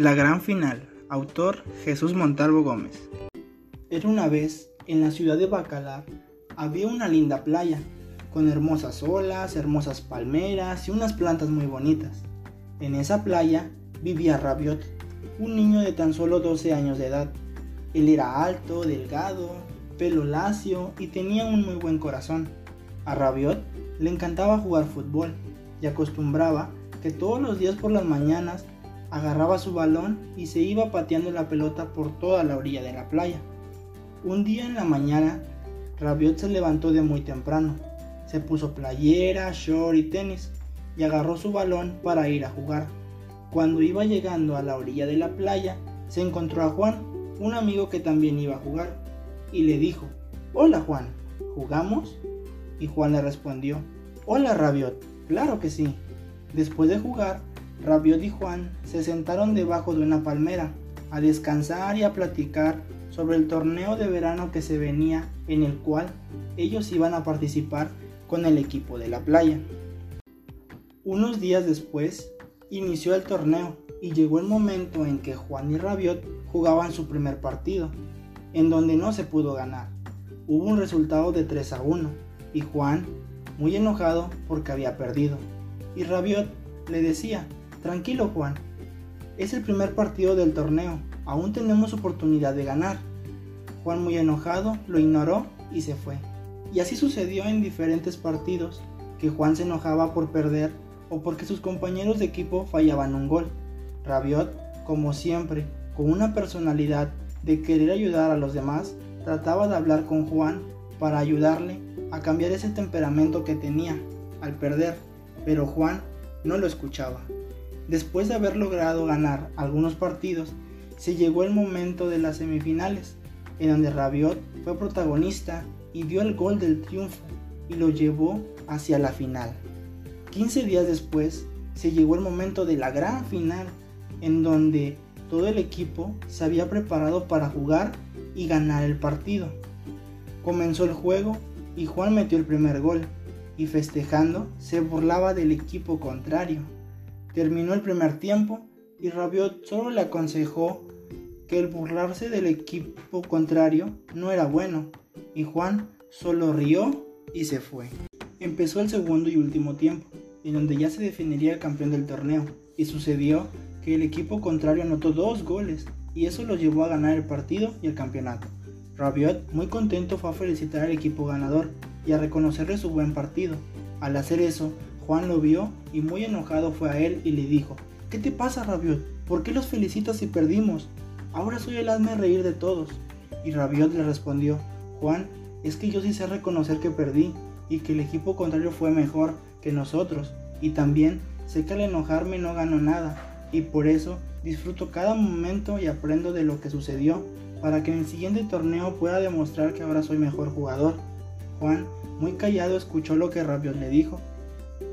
La gran final. Autor Jesús Montalvo Gómez. Era una vez, en la ciudad de Bacalar, había una linda playa, con hermosas olas, hermosas palmeras y unas plantas muy bonitas. En esa playa vivía Rabiot, un niño de tan solo 12 años de edad. Él era alto, delgado, pelo lacio y tenía un muy buen corazón. A Rabiot le encantaba jugar fútbol y acostumbraba que todos los días por las mañanas agarraba su balón y se iba pateando la pelota por toda la orilla de la playa. Un día en la mañana, Rabiot se levantó de muy temprano, se puso playera, short y tenis y agarró su balón para ir a jugar. Cuando iba llegando a la orilla de la playa, se encontró a Juan, un amigo que también iba a jugar, y le dijo, Hola Juan, ¿jugamos? Y Juan le respondió, Hola Rabiot, claro que sí. Después de jugar, Rabiot y Juan se sentaron debajo de una palmera a descansar y a platicar sobre el torneo de verano que se venía en el cual ellos iban a participar con el equipo de la playa. Unos días después inició el torneo y llegó el momento en que Juan y Rabiot jugaban su primer partido, en donde no se pudo ganar. Hubo un resultado de 3 a 1 y Juan, muy enojado porque había perdido, y Rabiot le decía Tranquilo Juan, es el primer partido del torneo, aún tenemos oportunidad de ganar. Juan muy enojado lo ignoró y se fue. Y así sucedió en diferentes partidos, que Juan se enojaba por perder o porque sus compañeros de equipo fallaban un gol. Rabiot, como siempre, con una personalidad de querer ayudar a los demás, trataba de hablar con Juan para ayudarle a cambiar ese temperamento que tenía al perder, pero Juan no lo escuchaba. Después de haber logrado ganar algunos partidos, se llegó el momento de las semifinales, en donde Rabiot fue protagonista y dio el gol del triunfo y lo llevó hacia la final. 15 días después, se llegó el momento de la gran final, en donde todo el equipo se había preparado para jugar y ganar el partido. Comenzó el juego y Juan metió el primer gol, y festejando se burlaba del equipo contrario. Terminó el primer tiempo y Rabiot solo le aconsejó que el burlarse del equipo contrario no era bueno y Juan solo rió y se fue. Empezó el segundo y último tiempo, en donde ya se definiría el campeón del torneo, y sucedió que el equipo contrario anotó dos goles y eso lo llevó a ganar el partido y el campeonato. Rabiot, muy contento, fue a felicitar al equipo ganador y a reconocerle su buen partido. Al hacer eso, Juan lo vio y muy enojado fue a él y le dijo, ¿qué te pasa Rabiot? ¿Por qué los felicitas si perdimos? Ahora soy el hazme reír de todos. Y Rabiot le respondió, Juan, es que yo sí sé reconocer que perdí y que el equipo contrario fue mejor que nosotros. Y también sé que al enojarme no gano nada y por eso disfruto cada momento y aprendo de lo que sucedió para que en el siguiente torneo pueda demostrar que ahora soy mejor jugador. Juan, muy callado, escuchó lo que Rabiot le dijo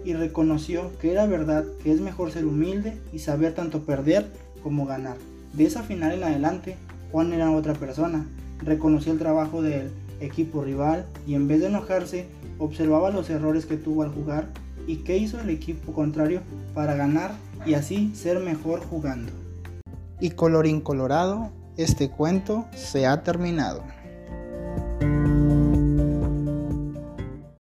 y reconoció que era verdad que es mejor ser humilde y saber tanto perder como ganar. De esa final en adelante, Juan era otra persona, reconoció el trabajo del equipo rival y en vez de enojarse, observaba los errores que tuvo al jugar y qué hizo el equipo contrario para ganar y así ser mejor jugando. Y colorín colorado, este cuento se ha terminado.